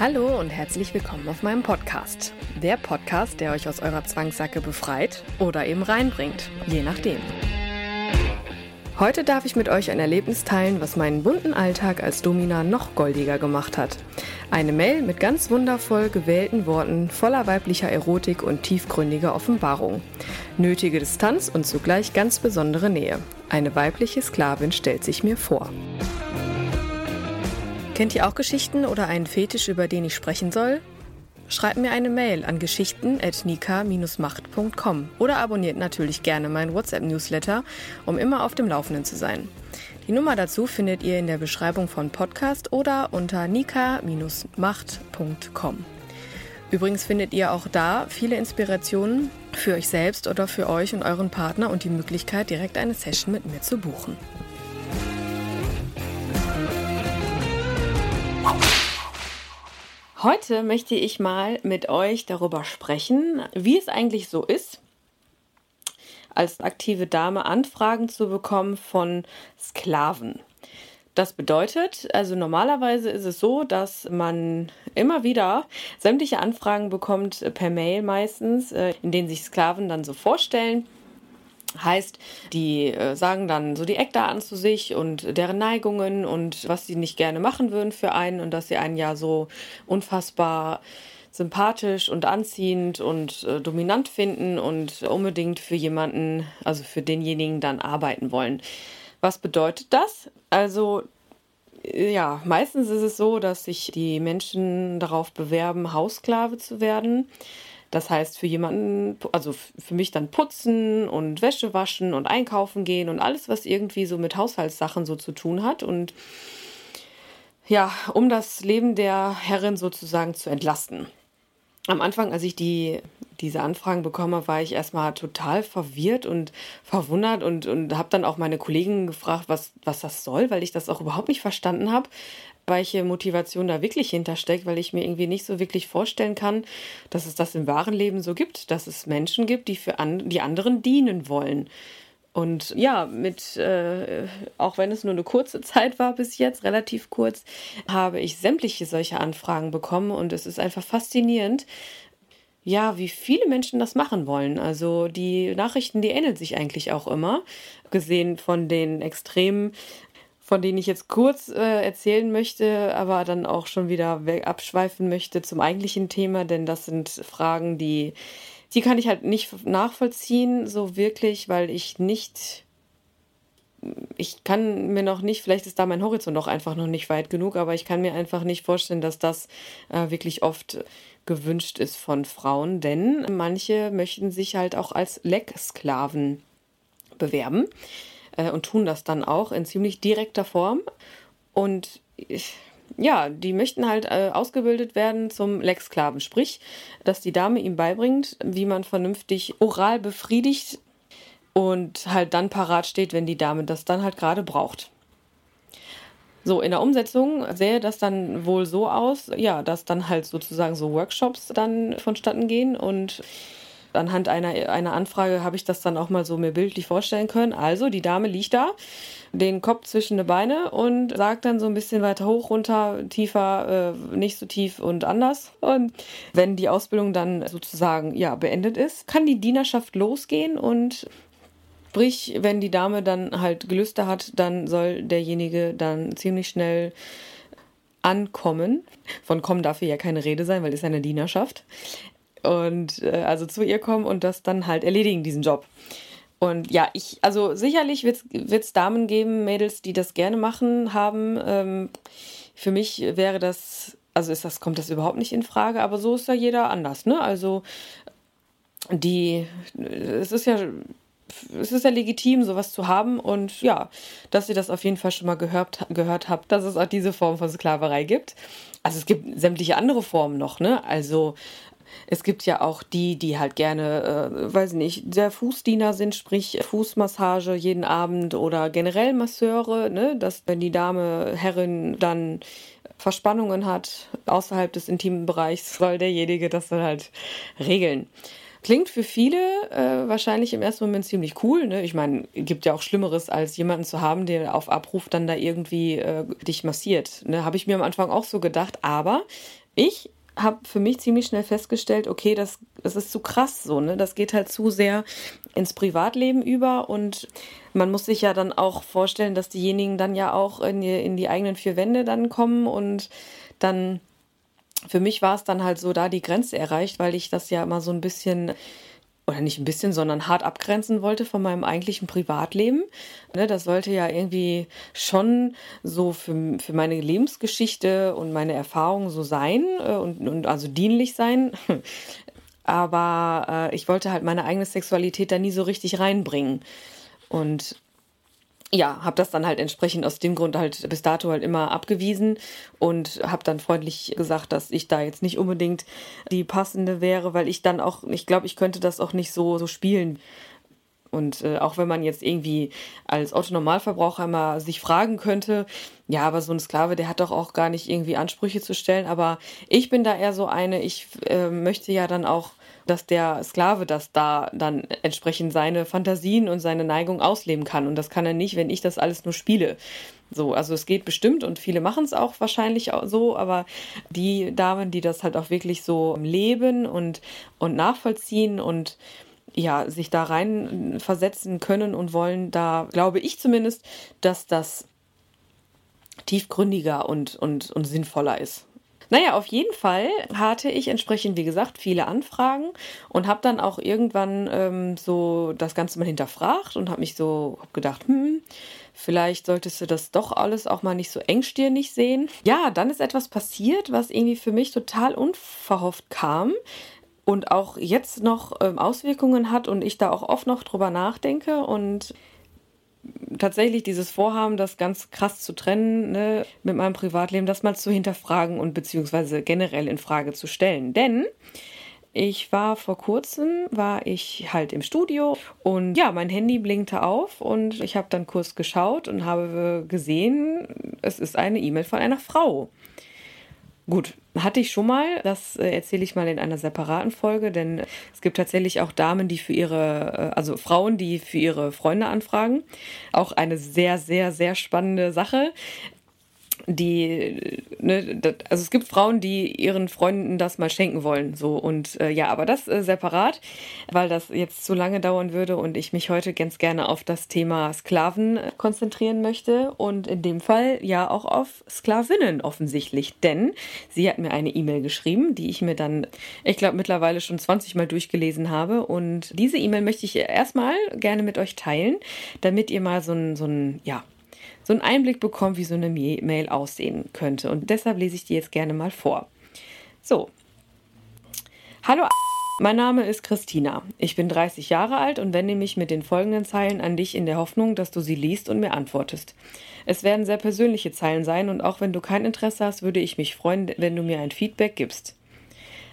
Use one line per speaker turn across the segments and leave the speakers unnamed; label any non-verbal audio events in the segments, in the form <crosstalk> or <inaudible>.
Hallo und herzlich willkommen auf meinem Podcast. Der Podcast, der euch aus eurer Zwangssacke befreit oder eben reinbringt, je nachdem. Heute darf ich mit euch ein Erlebnis teilen, was meinen bunten Alltag als Domina noch goldiger gemacht hat. Eine Mail mit ganz wundervoll gewählten Worten voller weiblicher Erotik und tiefgründiger Offenbarung. Nötige Distanz und zugleich ganz besondere Nähe. Eine weibliche Sklavin stellt sich mir vor. Kennt ihr auch Geschichten oder einen Fetisch, über den ich sprechen soll? Schreibt mir eine Mail an geschichten.nika-macht.com oder abonniert natürlich gerne meinen WhatsApp-Newsletter, um immer auf dem Laufenden zu sein. Die Nummer dazu findet ihr in der Beschreibung von Podcast oder unter nika-macht.com. Übrigens findet ihr auch da viele Inspirationen für euch selbst oder für euch und euren Partner und die Möglichkeit, direkt eine Session mit mir zu buchen. Heute möchte ich mal mit euch darüber sprechen, wie es eigentlich so ist, als aktive Dame Anfragen zu bekommen von Sklaven. Das bedeutet, also normalerweise ist es so, dass man immer wieder sämtliche Anfragen bekommt, per Mail meistens, äh, in denen sich Sklaven dann so vorstellen. Heißt, die äh, sagen dann so die Eckdaten zu sich und deren Neigungen und was sie nicht gerne machen würden für einen und dass sie einen ja so unfassbar sympathisch und anziehend und äh, dominant finden und unbedingt für jemanden, also für denjenigen dann arbeiten wollen. Was bedeutet das? Also äh, ja, meistens ist es so, dass sich die Menschen darauf bewerben, Haussklave zu werden. Das heißt, für jemanden, also für mich dann putzen und Wäsche waschen und einkaufen gehen und alles, was irgendwie so mit Haushaltssachen so zu tun hat. Und ja, um das Leben der Herrin sozusagen zu entlasten am Anfang, als ich die, diese Anfragen bekomme, war ich erstmal total verwirrt und verwundert und, und habe dann auch meine Kollegen gefragt, was, was das soll, weil ich das auch überhaupt nicht verstanden habe, welche Motivation da wirklich hintersteckt, weil ich mir irgendwie nicht so wirklich vorstellen kann, dass es das im wahren Leben so gibt, dass es Menschen gibt, die für an, die anderen dienen wollen. Und ja, mit, äh, auch wenn es nur eine kurze <laughs> Zeit war bis jetzt, relativ kurz, habe ich sämtliche solche Anfragen bekommen und es ist einfach faszinierend, ja, wie viele Menschen das machen wollen. Also die Nachrichten, die ähneln sich eigentlich auch immer, gesehen von den Extremen, von denen ich jetzt kurz äh, erzählen möchte, aber dann auch schon wieder abschweifen möchte zum eigentlichen Thema, denn das sind Fragen, die die kann ich halt nicht nachvollziehen, so wirklich, weil ich nicht. Ich kann mir noch nicht, vielleicht ist da mein Horizont auch einfach noch nicht weit genug, aber ich kann mir einfach nicht vorstellen, dass das äh, wirklich oft gewünscht ist von Frauen, denn manche möchten sich halt auch als Lecksklaven bewerben äh, und tun das dann auch in ziemlich direkter Form. Und ich, ja, die möchten halt äh, ausgebildet werden zum Lexsklaven. Sprich, dass die Dame ihm beibringt, wie man vernünftig oral befriedigt und halt dann parat steht, wenn die Dame das dann halt gerade braucht. So, in der Umsetzung sähe das dann wohl so aus, ja, dass dann halt sozusagen so Workshops dann vonstatten gehen und anhand einer, einer Anfrage habe ich das dann auch mal so mir bildlich vorstellen können. Also, die Dame liegt da, den Kopf zwischen die Beine und sagt dann so ein bisschen weiter hoch, runter, tiefer, äh, nicht so tief und anders. Und wenn die Ausbildung dann sozusagen ja beendet ist, kann die Dienerschaft losgehen und Sprich, wenn die Dame dann halt Gelüste hat, dann soll derjenige dann ziemlich schnell ankommen. Von kommen darf hier ja keine Rede sein, weil es eine Dienerschaft und äh, also zu ihr kommen und das dann halt erledigen, diesen Job. Und ja, ich, also sicherlich wird es Damen geben, Mädels, die das gerne machen haben. Ähm, für mich wäre das, also ist das, kommt das überhaupt nicht in Frage, aber so ist ja jeder anders, ne? Also die, es ist ja es ist ja legitim, sowas zu haben und ja, dass ihr das auf jeden Fall schon mal gehört, gehört habt, dass es auch diese Form von Sklaverei gibt. Also es gibt sämtliche andere Formen noch, ne? Also es gibt ja auch die, die halt gerne, äh, weiß nicht, der Fußdiener sind, sprich Fußmassage jeden Abend oder generell Masseure, ne? dass wenn die Dame, Herrin dann Verspannungen hat außerhalb des intimen Bereichs, soll derjenige das dann halt regeln. Klingt für viele äh, wahrscheinlich im ersten Moment ziemlich cool. Ne? Ich meine, gibt ja auch Schlimmeres, als jemanden zu haben, der auf Abruf dann da irgendwie äh, dich massiert. Ne? Habe ich mir am Anfang auch so gedacht. Aber ich habe für mich ziemlich schnell festgestellt, okay, das, das ist zu krass so, ne? Das geht halt zu sehr ins Privatleben über und man muss sich ja dann auch vorstellen, dass diejenigen dann ja auch in die, in die eigenen vier Wände dann kommen und dann für mich war es dann halt so da die Grenze erreicht, weil ich das ja immer so ein bisschen oder nicht ein bisschen, sondern hart abgrenzen wollte von meinem eigentlichen Privatleben. Ne, das sollte ja irgendwie schon so für, für meine Lebensgeschichte und meine Erfahrungen so sein äh, und, und also dienlich sein. <laughs> Aber äh, ich wollte halt meine eigene Sexualität da nie so richtig reinbringen. Und ja, habe das dann halt entsprechend aus dem Grund halt bis dato halt immer abgewiesen und habe dann freundlich gesagt, dass ich da jetzt nicht unbedingt die passende wäre, weil ich dann auch, ich glaube, ich könnte das auch nicht so so spielen. Und äh, auch wenn man jetzt irgendwie als Autonormalverbraucher mal sich fragen könnte, ja, aber so ein Sklave, der hat doch auch gar nicht irgendwie Ansprüche zu stellen. Aber ich bin da eher so eine, ich äh, möchte ja dann auch dass der Sklave das da dann entsprechend seine Fantasien und seine Neigung ausleben kann. Und das kann er nicht, wenn ich das alles nur spiele. So, also es geht bestimmt und viele machen es auch wahrscheinlich auch so, aber die Damen, die das halt auch wirklich so leben und, und nachvollziehen und ja, sich da rein versetzen können und wollen, da glaube ich zumindest, dass das tiefgründiger und, und, und sinnvoller ist. Naja, auf jeden Fall hatte ich entsprechend, wie gesagt, viele Anfragen und habe dann auch irgendwann ähm, so das Ganze mal hinterfragt und habe mich so hab gedacht, hm, vielleicht solltest du das doch alles auch mal nicht so engstirnig sehen. Ja, dann ist etwas passiert, was irgendwie für mich total unverhofft kam und auch jetzt noch ähm, Auswirkungen hat und ich da auch oft noch drüber nachdenke und tatsächlich dieses Vorhaben, das ganz krass zu trennen ne, mit meinem Privatleben, das mal zu hinterfragen und beziehungsweise generell in Frage zu stellen. Denn ich war vor kurzem, war ich halt im Studio und ja, mein Handy blinkte auf und ich habe dann kurz geschaut und habe gesehen, es ist eine E-Mail von einer Frau. Gut, hatte ich schon mal, das äh, erzähle ich mal in einer separaten Folge, denn es gibt tatsächlich auch Damen, die für ihre, äh, also Frauen, die für ihre Freunde anfragen. Auch eine sehr, sehr, sehr spannende Sache die, ne, also es gibt Frauen, die ihren Freunden das mal schenken wollen, so. Und äh, ja, aber das äh, separat, weil das jetzt zu lange dauern würde und ich mich heute ganz gerne auf das Thema Sklaven äh, konzentrieren möchte und in dem Fall ja auch auf Sklavinnen offensichtlich, denn sie hat mir eine E-Mail geschrieben, die ich mir dann, ich glaube mittlerweile schon 20 Mal durchgelesen habe. Und diese E-Mail möchte ich erstmal gerne mit euch teilen, damit ihr mal so ein, so ein, ja, so einen Einblick bekommen, wie so eine Mail aussehen könnte. Und deshalb lese ich die jetzt gerne mal vor. So. Hallo, mein Name ist Christina. Ich bin 30 Jahre alt und wende mich mit den folgenden Zeilen an dich in der Hoffnung, dass du sie liest und mir antwortest. Es werden sehr persönliche Zeilen sein und auch wenn du kein Interesse hast, würde ich mich freuen, wenn du mir ein Feedback gibst.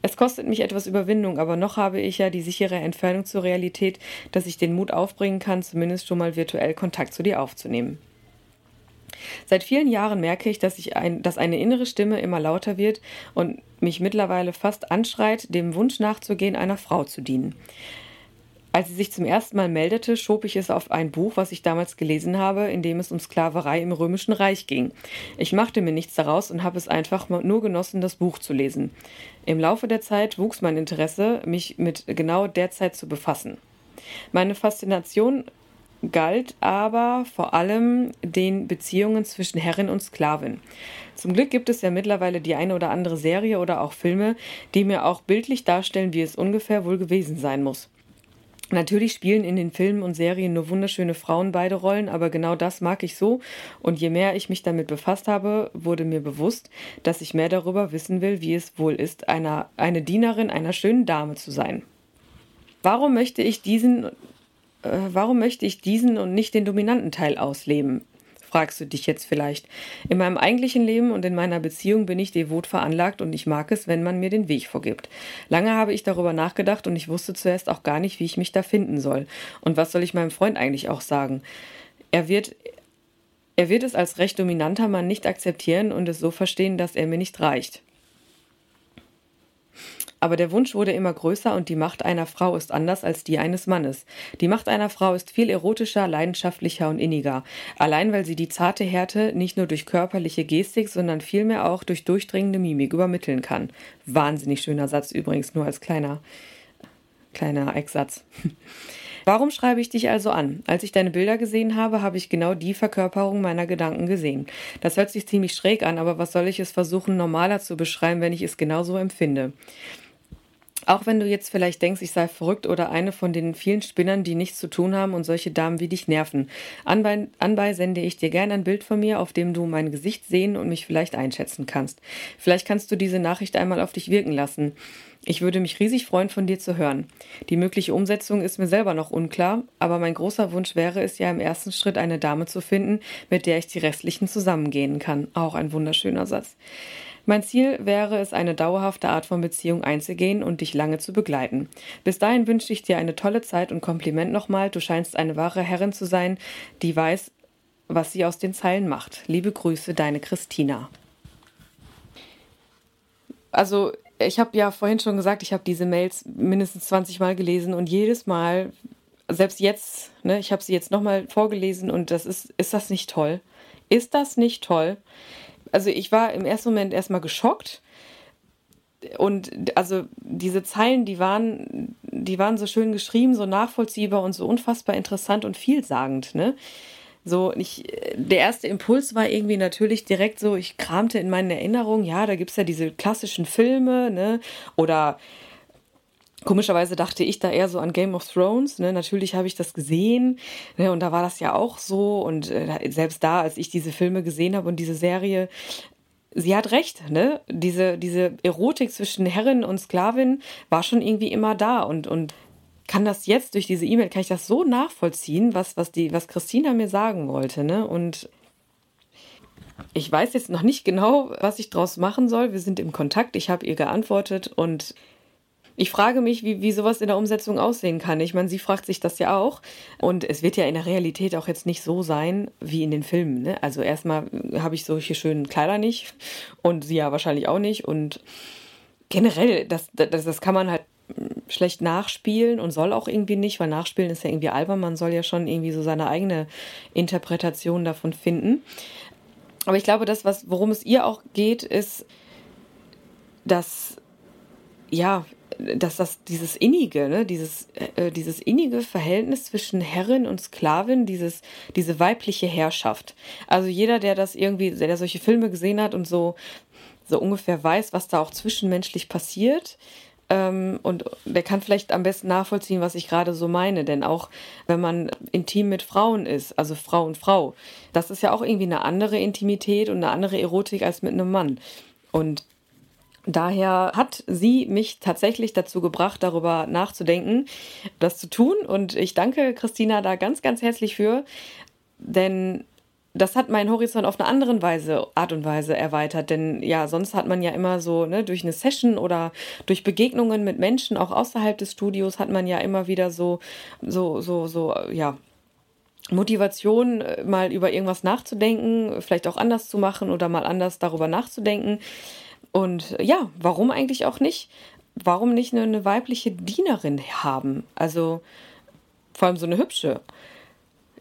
Es kostet mich etwas Überwindung, aber noch habe ich ja die sichere Entfernung zur Realität, dass ich den Mut aufbringen kann, zumindest schon mal virtuell Kontakt zu dir aufzunehmen. Seit vielen Jahren merke ich, dass, ich ein, dass eine innere Stimme immer lauter wird und mich mittlerweile fast anschreit, dem Wunsch nachzugehen, einer Frau zu dienen. Als sie sich zum ersten Mal meldete, schob ich es auf ein Buch, was ich damals gelesen habe, in dem es um Sklaverei im Römischen Reich ging. Ich machte mir nichts daraus und habe es einfach nur genossen, das Buch zu lesen. Im Laufe der Zeit wuchs mein Interesse, mich mit genau der Zeit zu befassen. Meine Faszination galt aber vor allem den Beziehungen zwischen Herrin und Sklavin. Zum Glück gibt es ja mittlerweile die eine oder andere Serie oder auch Filme, die mir auch bildlich darstellen, wie es ungefähr wohl gewesen sein muss. Natürlich spielen in den Filmen und Serien nur wunderschöne Frauen beide Rollen, aber genau das mag ich so. Und je mehr ich mich damit befasst habe, wurde mir bewusst, dass ich mehr darüber wissen will, wie es wohl ist, einer, eine Dienerin einer schönen Dame zu sein. Warum möchte ich diesen äh, warum möchte ich diesen und nicht den dominanten Teil ausleben? fragst du dich jetzt vielleicht. In meinem eigentlichen Leben und in meiner Beziehung bin ich devot veranlagt und ich mag es, wenn man mir den Weg vorgibt. Lange habe ich darüber nachgedacht und ich wusste zuerst auch gar nicht, wie ich mich da finden soll. Und was soll ich meinem Freund eigentlich auch sagen? Er wird er wird es als recht dominanter Mann nicht akzeptieren und es so verstehen, dass er mir nicht reicht. Aber der Wunsch wurde immer größer und die Macht einer Frau ist anders als die eines Mannes. Die Macht einer Frau ist viel erotischer, leidenschaftlicher und inniger. Allein weil sie die zarte Härte nicht nur durch körperliche Gestik, sondern vielmehr auch durch durchdringende Mimik übermitteln kann. Wahnsinnig schöner Satz übrigens, nur als kleiner, kleiner Ecksatz. <laughs> Warum schreibe ich dich also an? Als ich deine Bilder gesehen habe, habe ich genau die Verkörperung meiner Gedanken gesehen. Das hört sich ziemlich schräg an, aber was soll ich es versuchen, normaler zu beschreiben, wenn ich es genauso empfinde? Auch wenn du jetzt vielleicht denkst, ich sei verrückt oder eine von den vielen Spinnern, die nichts zu tun haben und solche Damen wie dich nerven. Anbei, anbei sende ich dir gerne ein Bild von mir, auf dem du mein Gesicht sehen und mich vielleicht einschätzen kannst. Vielleicht kannst du diese Nachricht einmal auf dich wirken lassen. Ich würde mich riesig freuen, von dir zu hören. Die mögliche Umsetzung ist mir selber noch unklar, aber mein großer Wunsch wäre es ja im ersten Schritt eine Dame zu finden, mit der ich die restlichen zusammengehen kann. Auch ein wunderschöner Satz. Mein Ziel wäre es, eine dauerhafte Art von Beziehung einzugehen und dich lange zu begleiten. Bis dahin wünsche ich dir eine tolle Zeit und Kompliment nochmal. Du scheinst eine wahre Herrin zu sein, die weiß, was sie aus den Zeilen macht. Liebe Grüße, deine Christina. Also ich habe ja vorhin schon gesagt, ich habe diese Mails mindestens 20 Mal gelesen und jedes Mal, selbst jetzt, ne, ich habe sie jetzt nochmal vorgelesen und das ist, ist das nicht toll? Ist das nicht toll? Also ich war im ersten Moment erstmal geschockt und also diese Zeilen, die waren, die waren so schön geschrieben, so nachvollziehbar und so unfassbar interessant und vielsagend, ne? So, ich, der erste Impuls war irgendwie natürlich direkt so, ich kramte in meinen Erinnerungen, ja, da gibt es ja diese klassischen Filme, ne? Oder Komischerweise dachte ich da eher so an Game of Thrones. Ne? Natürlich habe ich das gesehen ne? und da war das ja auch so. Und äh, selbst da, als ich diese Filme gesehen habe und diese Serie, sie hat recht. Ne? Diese, diese Erotik zwischen Herrin und Sklavin war schon irgendwie immer da. Und, und kann das jetzt durch diese E-Mail, kann ich das so nachvollziehen, was, was, die, was Christina mir sagen wollte. Ne? Und ich weiß jetzt noch nicht genau, was ich draus machen soll. Wir sind im Kontakt, ich habe ihr geantwortet und ich frage mich, wie, wie sowas in der Umsetzung aussehen kann. Ich meine, sie fragt sich das ja auch. Und es wird ja in der Realität auch jetzt nicht so sein wie in den Filmen. Ne? Also erstmal habe ich solche schönen Kleider nicht und sie ja wahrscheinlich auch nicht. Und generell, das, das, das kann man halt schlecht nachspielen und soll auch irgendwie nicht, weil nachspielen ist ja irgendwie albern. Man soll ja schon irgendwie so seine eigene Interpretation davon finden. Aber ich glaube, das, was, worum es ihr auch geht, ist, dass, ja, dass das dieses innige, ne, dieses, äh, dieses innige Verhältnis zwischen Herrin und Sklavin, dieses, diese weibliche Herrschaft. Also jeder, der das irgendwie, der solche Filme gesehen hat und so, so ungefähr weiß, was da auch zwischenmenschlich passiert, ähm, und der kann vielleicht am besten nachvollziehen, was ich gerade so meine. Denn auch wenn man intim mit Frauen ist, also Frau und Frau, das ist ja auch irgendwie eine andere Intimität und eine andere Erotik als mit einem Mann. Und Daher hat sie mich tatsächlich dazu gebracht, darüber nachzudenken, das zu tun. Und ich danke Christina da ganz, ganz herzlich für. Denn das hat meinen Horizont auf eine andere Weise, Art und Weise erweitert. Denn ja, sonst hat man ja immer so, ne, durch eine Session oder durch Begegnungen mit Menschen, auch außerhalb des Studios, hat man ja immer wieder so, so, so, so, ja, Motivation, äh, mal über irgendwas nachzudenken, vielleicht auch anders zu machen oder mal anders darüber nachzudenken. Und ja, warum eigentlich auch nicht? Warum nicht eine, eine weibliche Dienerin haben? Also vor allem so eine hübsche.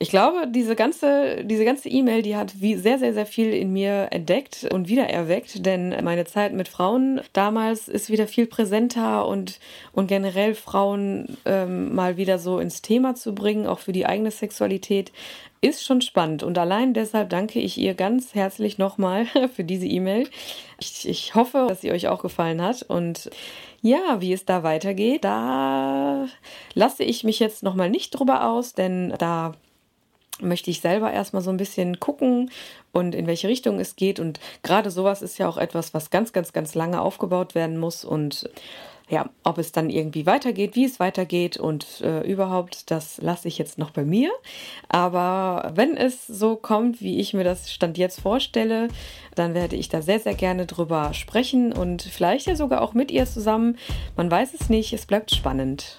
Ich glaube, diese ganze, diese ganze E-Mail, die hat wie sehr, sehr, sehr viel in mir entdeckt und wiedererweckt, denn meine Zeit mit Frauen damals ist wieder viel präsenter und, und generell Frauen ähm, mal wieder so ins Thema zu bringen, auch für die eigene Sexualität, ist schon spannend. Und allein deshalb danke ich ihr ganz herzlich nochmal <laughs> für diese E-Mail. Ich, ich hoffe, dass sie euch auch gefallen hat und ja, wie es da weitergeht, da lasse ich mich jetzt nochmal nicht drüber aus, denn da möchte ich selber erstmal so ein bisschen gucken und in welche Richtung es geht. Und gerade sowas ist ja auch etwas, was ganz, ganz, ganz lange aufgebaut werden muss. Und ja, ob es dann irgendwie weitergeht, wie es weitergeht und äh, überhaupt, das lasse ich jetzt noch bei mir. Aber wenn es so kommt, wie ich mir das Stand jetzt vorstelle, dann werde ich da sehr, sehr gerne drüber sprechen und vielleicht ja sogar auch mit ihr zusammen. Man weiß es nicht, es bleibt spannend.